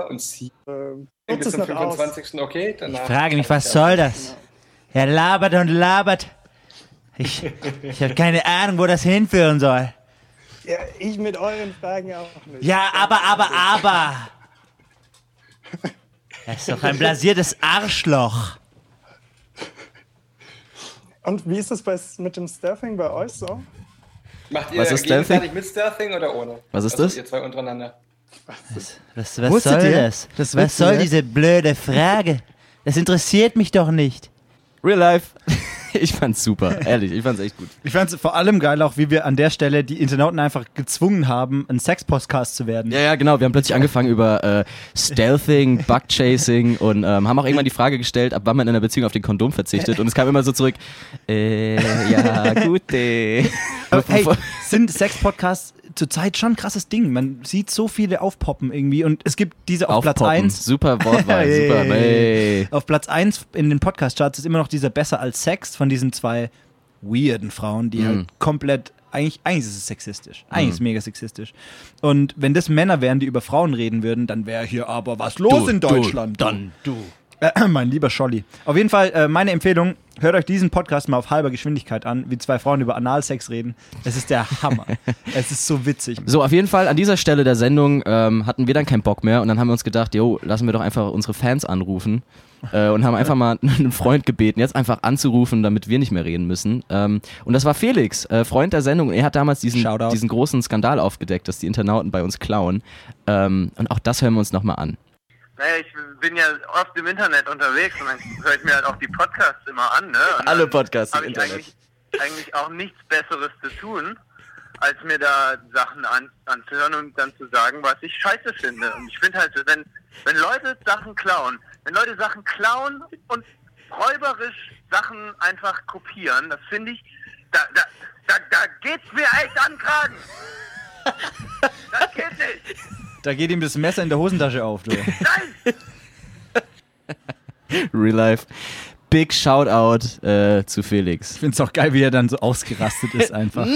Und sie Äh, bis zum noch aus. 25. okay. Danach frage mich, was soll das? Er labert und labert. Ich, ich habe keine Ahnung, wo das hinführen soll. Ja, ich mit euren Fragen auch nicht. Ja, aber, aber, aber. Er ist doch ein blasiertes Arschloch. Und wie ist das bei, mit dem Stuffing bei euch so? Macht ihr Was ist gegenseitig mit Stealthing oder ohne? Was ist also das? Ihr zwei untereinander. Was, was Wusstet soll ihr? das? Das was soll ihr? diese blöde Frage? Das interessiert mich doch nicht. Real life. Ich fand's super, ehrlich, ich fand's echt gut. Ich fand es vor allem geil, auch wie wir an der Stelle die Internauten einfach gezwungen haben, ein Sex-Podcast zu werden. Ja, ja, genau. Wir haben plötzlich angefangen über äh, Stealthing, Bugchasing und ähm, haben auch irgendwann die Frage gestellt, ab wann man in einer Beziehung auf den Kondom verzichtet. Und es kam immer so zurück, äh, ja, gut. Aber hey, sind Sex-Podcasts zurzeit schon ein krasses Ding. Man sieht so viele aufpoppen irgendwie und es gibt diese auf Platz Aufpoppen. 1. Super Wortwahl, Hey. super. Hey. Auf Platz 1 in den Podcast-Charts ist immer noch dieser Besser als Sex von diesen zwei weirden Frauen, die Mhm. halt komplett. Eigentlich, eigentlich ist es sexistisch. Eigentlich ist es mega sexistisch. Und wenn das Männer wären, die über Frauen reden würden, dann wäre hier aber was los in Deutschland. Du, dann du. Äh, mein lieber Scholli. Auf jeden Fall äh, meine Empfehlung, hört euch diesen Podcast mal auf halber Geschwindigkeit an, wie zwei Frauen über Analsex reden. Es ist der Hammer. es ist so witzig. So, auf jeden Fall an dieser Stelle der Sendung ähm, hatten wir dann keinen Bock mehr und dann haben wir uns gedacht, jo, lassen wir doch einfach unsere Fans anrufen äh, und haben einfach mal einen Freund gebeten, jetzt einfach anzurufen, damit wir nicht mehr reden müssen. Ähm, und das war Felix, äh, Freund der Sendung. Er hat damals diesen, Shoutout. diesen großen Skandal aufgedeckt, dass die Internauten bei uns klauen. Ähm, und auch das hören wir uns nochmal an. Naja, ich bin ja oft im Internet unterwegs und dann höre ich mir halt auch die Podcasts immer an, ne? Und Alle Podcasts im habe ich Internet. eigentlich, eigentlich auch nichts Besseres zu tun, als mir da Sachen an, anzuhören und dann zu sagen, was ich scheiße finde. Und ich finde halt, wenn, wenn Leute Sachen klauen, wenn Leute Sachen klauen und räuberisch Sachen einfach kopieren, das finde ich, da, da, da, da geht's mir echt an Kragen. Das geht nicht. Da geht ihm das Messer in der Hosentasche auf, du. Nein! Real Life. Big Shoutout äh, zu Felix. Ich finde es auch geil, wie er dann so ausgerastet ist einfach.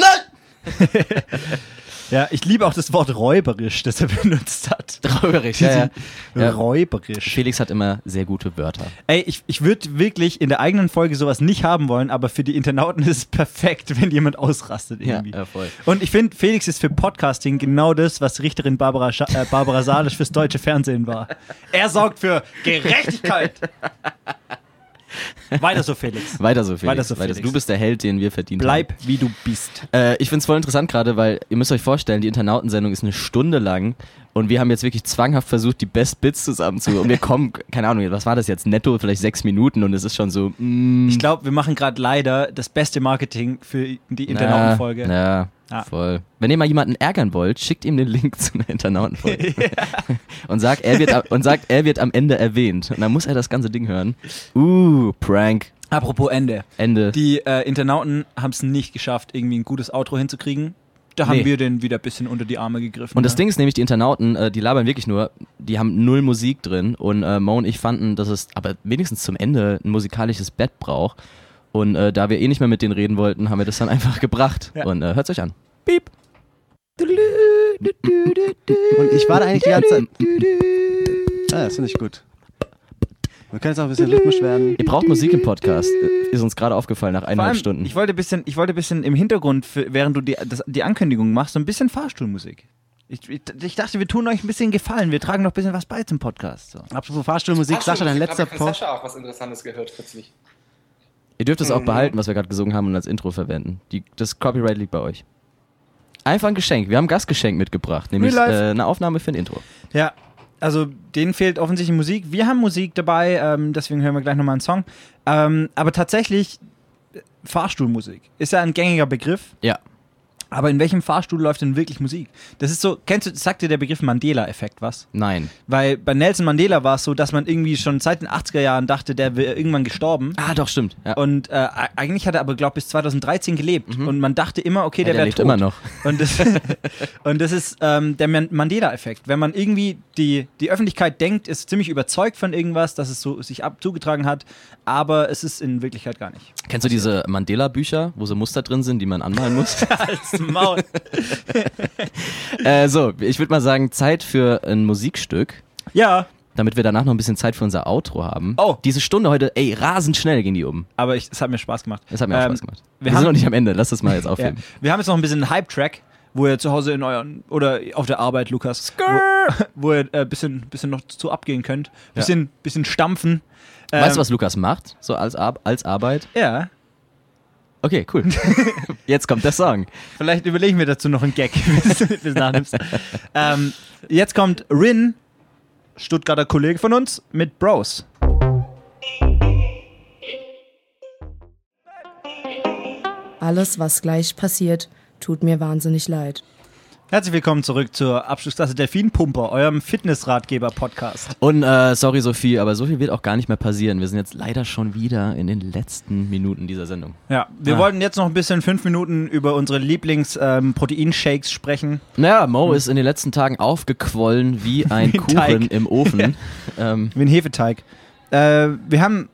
ja, ich liebe auch das Wort räuberisch, das er benutzt hat. Räuberisch, ja, ja. Räuberisch. Felix hat immer sehr gute Wörter. Ey, ich, ich würde wirklich in der eigenen Folge sowas nicht haben wollen, aber für die Internauten ist es perfekt, wenn jemand ausrastet irgendwie. Ja, ja, voll. Und ich finde, Felix ist für Podcasting genau das, was Richterin Barbara, Scha äh, Barbara Salisch fürs deutsche Fernsehen war. Er sorgt für Gerechtigkeit. Weiter so, Felix. Weiter so, Felix. Weiter so, Felix. Du bist der Held, den wir verdient Bleib, wie du bist. haben. Äh, ich finde es voll interessant gerade, weil ihr müsst euch vorstellen, die Internautensendung ist eine Stunde lang und wir haben jetzt wirklich zwanghaft versucht, die Best Bits zusammen zu. Und wir kommen, keine Ahnung, was war das jetzt? Netto, vielleicht sechs Minuten und es ist schon so. Mm, Ich glaube, wir machen gerade leider das beste Marketing für die Internautenfolge. Ja, Ja. voll. Wenn ihr mal jemanden ärgern wollt, schickt ihm den Link zu einer Internautenfolge. und, sagt, er wird, am- und sagt, er wird am Ende erwähnt. Und dann muss er das ganze Ding hören. Uh, Prank. Apropos Ende. Ende. Die äh, Internauten haben es nicht geschafft, irgendwie ein gutes Outro hinzukriegen. Da haben Nee. wir den wieder ein bisschen unter die Arme gegriffen. Und das ne? Ding ist nämlich, die Internauten, äh, die labern wirklich nur, die haben null Musik drin und äh, Mo und ich fanden, dass es aber wenigstens zum Ende ein musikalisches Bett braucht. Und äh, da wir eh nicht mehr mit denen reden wollten, haben wir das dann einfach gebracht. Ja. Und äh, hört's euch an. Piep. Und ich war da eigentlich die ganze Zeit. Ah, das finde ich gut. Man kann jetzt auch ein bisschen rhythmisch werden. Ihr braucht Musik im Podcast. Ist uns gerade aufgefallen nach eineinhalb allem, Stunden. Ich wollte ein bisschen, ich wollte ein bisschen im Hintergrund, für, während du die, das, die Ankündigung machst, so ein bisschen Fahrstuhlmusik. Ich, ich, ich dachte, wir tun euch ein bisschen Gefallen. Wir tragen noch ein bisschen was bei zum Podcast. So. Apropos Fahrstuhlmusik, Sascha, dein letzter Ich habe von Post. Sascha auch was Interessantes gehört kürzlich. Ihr dürft es auch Mhm. behalten, was wir gerade gesungen haben und als Intro verwenden. Die, das Copyright liegt bei euch. Einfach ein Geschenk. Wir haben ein Gastgeschenk mitgebracht, nämlich äh, eine Aufnahme für ein Intro. Ja, also denen fehlt offensichtlich Musik. Wir haben Musik dabei, ähm, deswegen hören wir gleich nochmal einen Song. Ähm, aber tatsächlich, äh, Fahrstuhlmusik ist ja ein gängiger Begriff. Ja. Aber in welchem Fahrstuhl läuft denn wirklich Musik? Das ist so, kennst du, sagt dir der Begriff Mandela-Effekt was? Nein. Weil bei Nelson Mandela war es so, dass man irgendwie schon seit den 80er Jahren dachte, der wäre irgendwann gestorben. Ah, doch, stimmt. Ja. Und äh, eigentlich hat er aber, glaube ich, bis 2013 gelebt. Und man dachte immer, okay, Ja, der der wäre tot. immer noch. Und das, und das ist ähm, der Man- Mandela-Effekt. Wenn man irgendwie die, die Öffentlichkeit denkt, ist ziemlich überzeugt von irgendwas, dass es so sich ab zugetragen hat, aber es ist in Wirklichkeit gar nicht. Kennst du diese Mandela-Bücher, wo so Muster drin sind, die man anmalen muss? Maul. äh, so, ich würde mal sagen, Zeit für ein Musikstück, ja, damit wir danach noch ein bisschen Zeit für unser Outro haben. Oh. Diese Stunde heute, ey, rasend schnell ging die um. aber ich, es hat mir Spaß gemacht. Das hat mir auch Ähm, Spaß gemacht. wir Wir, sind haben- noch nicht am Ende, lass das mal jetzt Ja. aufheben. Wir haben jetzt noch ein bisschen einen Hype-Track, wo ihr zu Hause in euren oder auf der Arbeit, Lukas, wo, wo ihr ein äh, bisschen, bisschen noch zu abgehen könnt. Bisschen, bisschen stampfen. Weißt Ähm, du, was Lukas macht, so als, Ar als Arbeit? Ja, Okay, cool. jetzt kommt der Song. vielleicht überlegen wir dazu noch einen Gag, bis du es nachnimmst. ähm, jetzt kommt Rin, Stuttgarter Kollege von uns, mit Bros. Alles, was gleich passiert, tut mir wahnsinnig leid. Herzlich willkommen zurück zur Abschlussklasse Delfinpumper, eurem Fitnessratgeber-Podcast. Und äh, sorry Sophie, aber so viel wird auch gar nicht mehr passieren. Wir sind jetzt leider schon wieder in den letzten Minuten dieser Sendung. Ja, wir Ah. wollten jetzt noch ein bisschen fünf Minuten über unsere Lieblings-Proteinshakes sprechen. Naja, Mo ist in den letzten Tagen aufgequollen wie ein Wie ein Kuchen Teig. im Ofen. ähm, Wie ein Hefeteig. Äh, wir haben.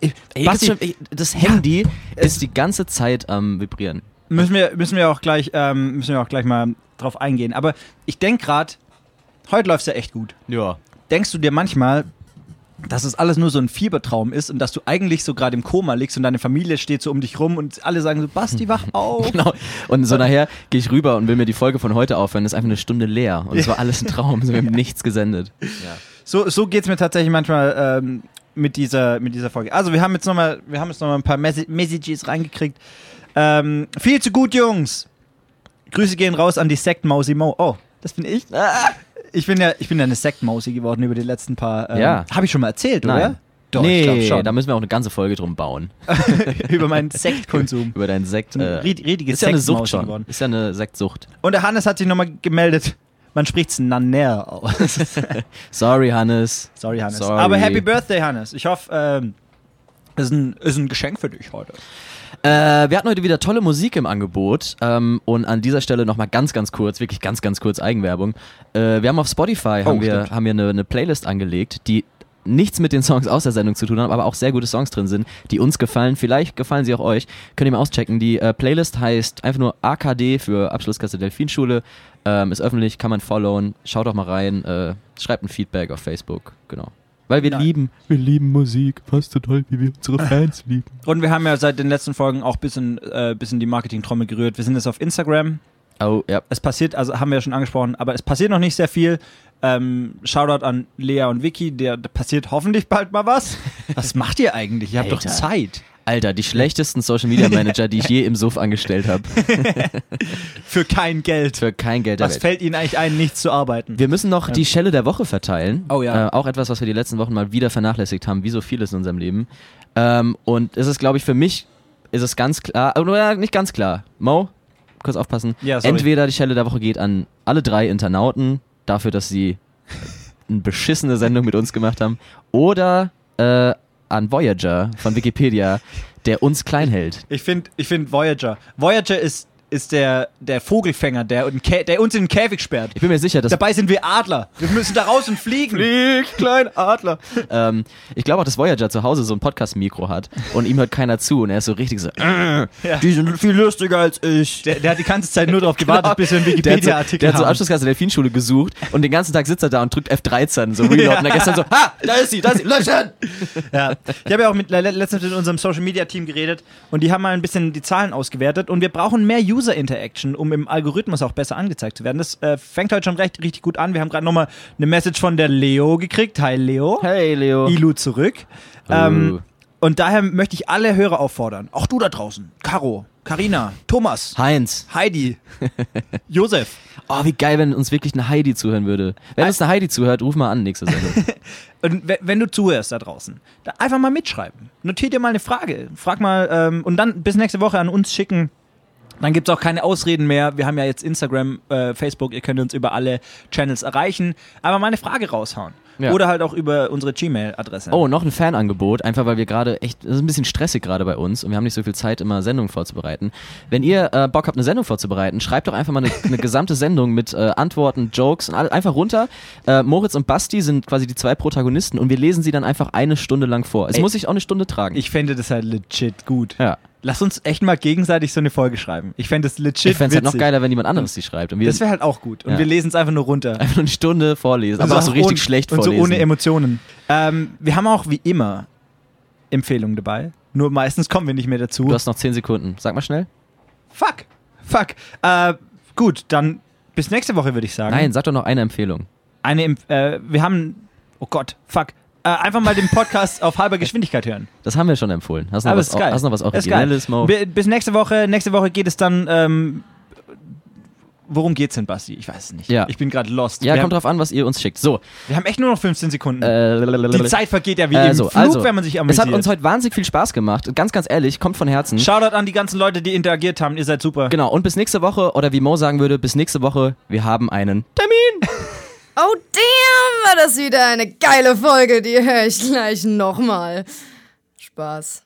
Ich, ey, Basti, schon, ey, das Handy ist die ganze Zeit am Vibrieren. Müssen wir, müssen wir auch gleich, ähm, müssen wir auch gleich mal drauf eingehen. Aber ich denke gerade, heute läuft es ja echt gut. Ja. Denkst du dir manchmal, dass es alles nur so ein Fiebertraum ist und dass du eigentlich so gerade im Koma liegst und deine Familie steht so um dich rum und alle sagen so, Basti, wach auf. Genau. Und so nachher gehe ich rüber und will mir die Folge von heute aufhören. Das ist einfach eine Stunde leer. Und es war alles ein Traum. Wir haben nichts gesendet. So, so geht es mir tatsächlich manchmal ähm, mit, dieser, mit dieser Folge. Also wir haben jetzt nochmal, wir haben jetzt ein paar Mes Messages reingekriegt. Ähm, viel zu gut, Jungs. Grüße gehen raus an die Sektmausi Mo. Oh, das bin ich. Ich bin ja, ich bin ja eine Sektmausi geworden über die letzten paar. Ähm, Ja. Habe ich schon mal erzählt, Nein. oder? Doch, ich nee, glaub schon. da müssen wir auch eine ganze Folge drum bauen. über meinen Sektkonsum. Über deinen Sekt. Äh, ried- riedige ist ja eine Sucht schon. geworden. Ist ja eine Sektsucht. Und der Hannes hat sich nochmal gemeldet. Man spricht's Nanner aus. Sorry, Hannes. Sorry, Hannes. Sorry. Aber Happy Birthday, Hannes. Ich hoffe, ähm, ist ein, ist ein Geschenk für dich heute. Äh, wir hatten heute wieder tolle Musik im Angebot ähm, und an dieser Stelle nochmal ganz, ganz kurz, wirklich ganz, ganz kurz Eigenwerbung. Äh, wir haben auf Spotify haben wir, stimmt. haben wir eine, eine Playlist angelegt, die nichts mit den Songs aus der Sendung zu tun haben, aber auch sehr gute Songs drin sind, die uns gefallen. Vielleicht gefallen sie auch euch. Könnt ihr mal auschecken. Die äh, Playlist heißt einfach nur AKD für Abschlussklasse Delfinschule. Ähm, ist öffentlich, kann man followen. Schaut doch mal rein. Äh, schreibt ein Feedback auf Facebook. Genau. Weil wir Nein. lieben, wir lieben Musik. Fast so toll, wie wir unsere Fans lieben. Und wir haben ja seit den letzten Folgen auch ein bisschen, äh, bisschen die Marketing-Trommel gerührt. Wir sind jetzt auf Instagram. Oh, ja. Es passiert, also haben wir ja schon angesprochen, aber es passiert noch nicht sehr viel. Ähm, Shoutout an Lea und Vicky, der, da passiert hoffentlich bald mal was. Was macht ihr eigentlich? Ihr habt doch Alter. Zeit. Alter, die schlechtesten Social Media Manager, die ich je im Suff angestellt habe. Für kein Geld. Für kein Geld Was Welt. fällt ihnen eigentlich ein, nichts zu arbeiten? Wir müssen noch die Schelle der Woche verteilen. Oh ja. Äh, auch etwas, was wir die letzten Wochen mal wieder vernachlässigt haben, wie so vieles in unserem Leben. Ähm, und es ist, glaube ich, für mich ist es ganz klar, oder nicht ganz klar. Mo, kurz aufpassen. Ja, sorry. Entweder die Schelle der Woche geht an alle drei Internauten dafür, dass sie eine beschissene Sendung mit uns gemacht haben, oder äh, an Voyager von Wikipedia, der uns klein hält. Ich finde ich find Voyager. Voyager ist ist der, der Vogelfänger, der, der uns in den Käfig sperrt. Ich bin mir sicher, dass Dabei sind wir Adler. Wir müssen da raus und fliegen. Flieg, klein Adler. ähm, ich glaube auch, dass Voyager zu Hause so ein Podcast-Mikro hat und ihm hört keiner zu und er ist so richtig so, äh, die sind viel lustiger als ich. Der, der hat die ganze Zeit nur darauf gewartet, Genau. bis wir einen Der hat so, Wikipedia-Artikel der hat so haben. Abschlussklasse der Delfinschule gesucht und den ganzen Tag sitzt er da und drückt F13, so Reload. Und er gestern so, ha, da ist sie, da ist sie, löschen! Ja. Ich habe ja auch mit, le- letztens mit unserem Social Media Team geredet und die haben mal ein bisschen die Zahlen ausgewertet und wir brauchen mehr User Interaction, um im Algorithmus auch besser angezeigt zu werden. Das äh, fängt heute schon recht richtig gut an. Wir haben gerade nochmal eine Message von der Leo gekriegt. Hi Leo. Hey, Leo. Ilu zurück. Oh. Ähm, und daher möchte ich alle Hörer auffordern. Auch du da draußen. Caro, Karina, Thomas, Heinz. Heidi, Josef. Oh, wie geil, wenn uns wirklich eine Heidi zuhören würde. Wenn uns eine Heidi zuhört, ruf mal an nächste Sendung. Und we- wenn du zuhörst da draußen, da einfach mal mitschreiben. Notier dir mal eine Frage. Frag mal ähm, und dann bis nächste Woche an uns schicken. Dann gibt es auch keine Ausreden mehr. Wir haben ja jetzt Instagram, äh, Facebook, ihr könnt uns über alle Channels erreichen. Aber mal eine Frage raushauen. Ja. Oder halt auch über unsere Gmail-Adresse. Oh, noch ein Fanangebot, einfach weil wir gerade echt, es ist ein bisschen stressig gerade bei uns und wir haben nicht so viel Zeit, immer Sendungen vorzubereiten. Wenn ihr äh, Bock habt, eine Sendung vorzubereiten, schreibt doch einfach mal eine, eine gesamte Sendung mit äh, Antworten, Jokes und all, einfach runter. Äh, Moritz und Basti sind quasi die zwei Protagonisten und wir lesen sie dann einfach eine Stunde lang vor. Es Ey, muss sich auch eine Stunde tragen. Ich fände das halt legit gut. ja. Lass uns echt mal gegenseitig so eine Folge schreiben. Ich fände es legit Ich fände es halt noch geiler, wenn jemand anderes die schreibt. Und wir Das wäre halt auch gut. Und Ja. wir lesen es einfach nur runter. einfach nur eine Stunde vorlesen. Also aber auch so richtig ohne- schlecht und vorlesen. so ohne Emotionen. Ähm, wir haben auch wie immer Empfehlungen dabei. Nur meistens kommen wir nicht mehr dazu. du hast noch 10 Sekunden. Sag mal schnell. Fuck. Fuck. Äh, gut, dann bis nächste Woche würde ich sagen. Nein, sag doch noch eine Empfehlung. Eine, Emp- äh, wir haben. Oh Gott, fuck. Äh, einfach mal den Podcast auf halber Geschwindigkeit hören. Das haben wir schon empfohlen. Hast noch, Aber was, es ist geil. hast noch was Es. Originelles, Mo? Bi- Bis nächste Woche. Nächste Woche geht es dann. Ähm, worum geht's denn, Basti? Ich weiß es nicht. Ja. Ich bin gerade lost. Ja, wir, kommt haben, drauf an, was ihr uns schickt. So, wir haben echt nur noch 15 Sekunden. äh, Die Zeit vergeht ja wie also, im Flug, also, wenn man sich es amüsiert. hat uns heute wahnsinnig viel Spaß gemacht. Ganz, ganz ehrlich, kommt von Herzen. Shoutout an die ganzen Leute, die interagiert haben. Ihr seid super. Genau, und bis nächste Woche, oder wie Mo sagen würde, bis nächste Woche, wir haben einen Termin. Oh damn, war das wieder eine geile Folge. Die höre ich gleich nochmal. Spaß.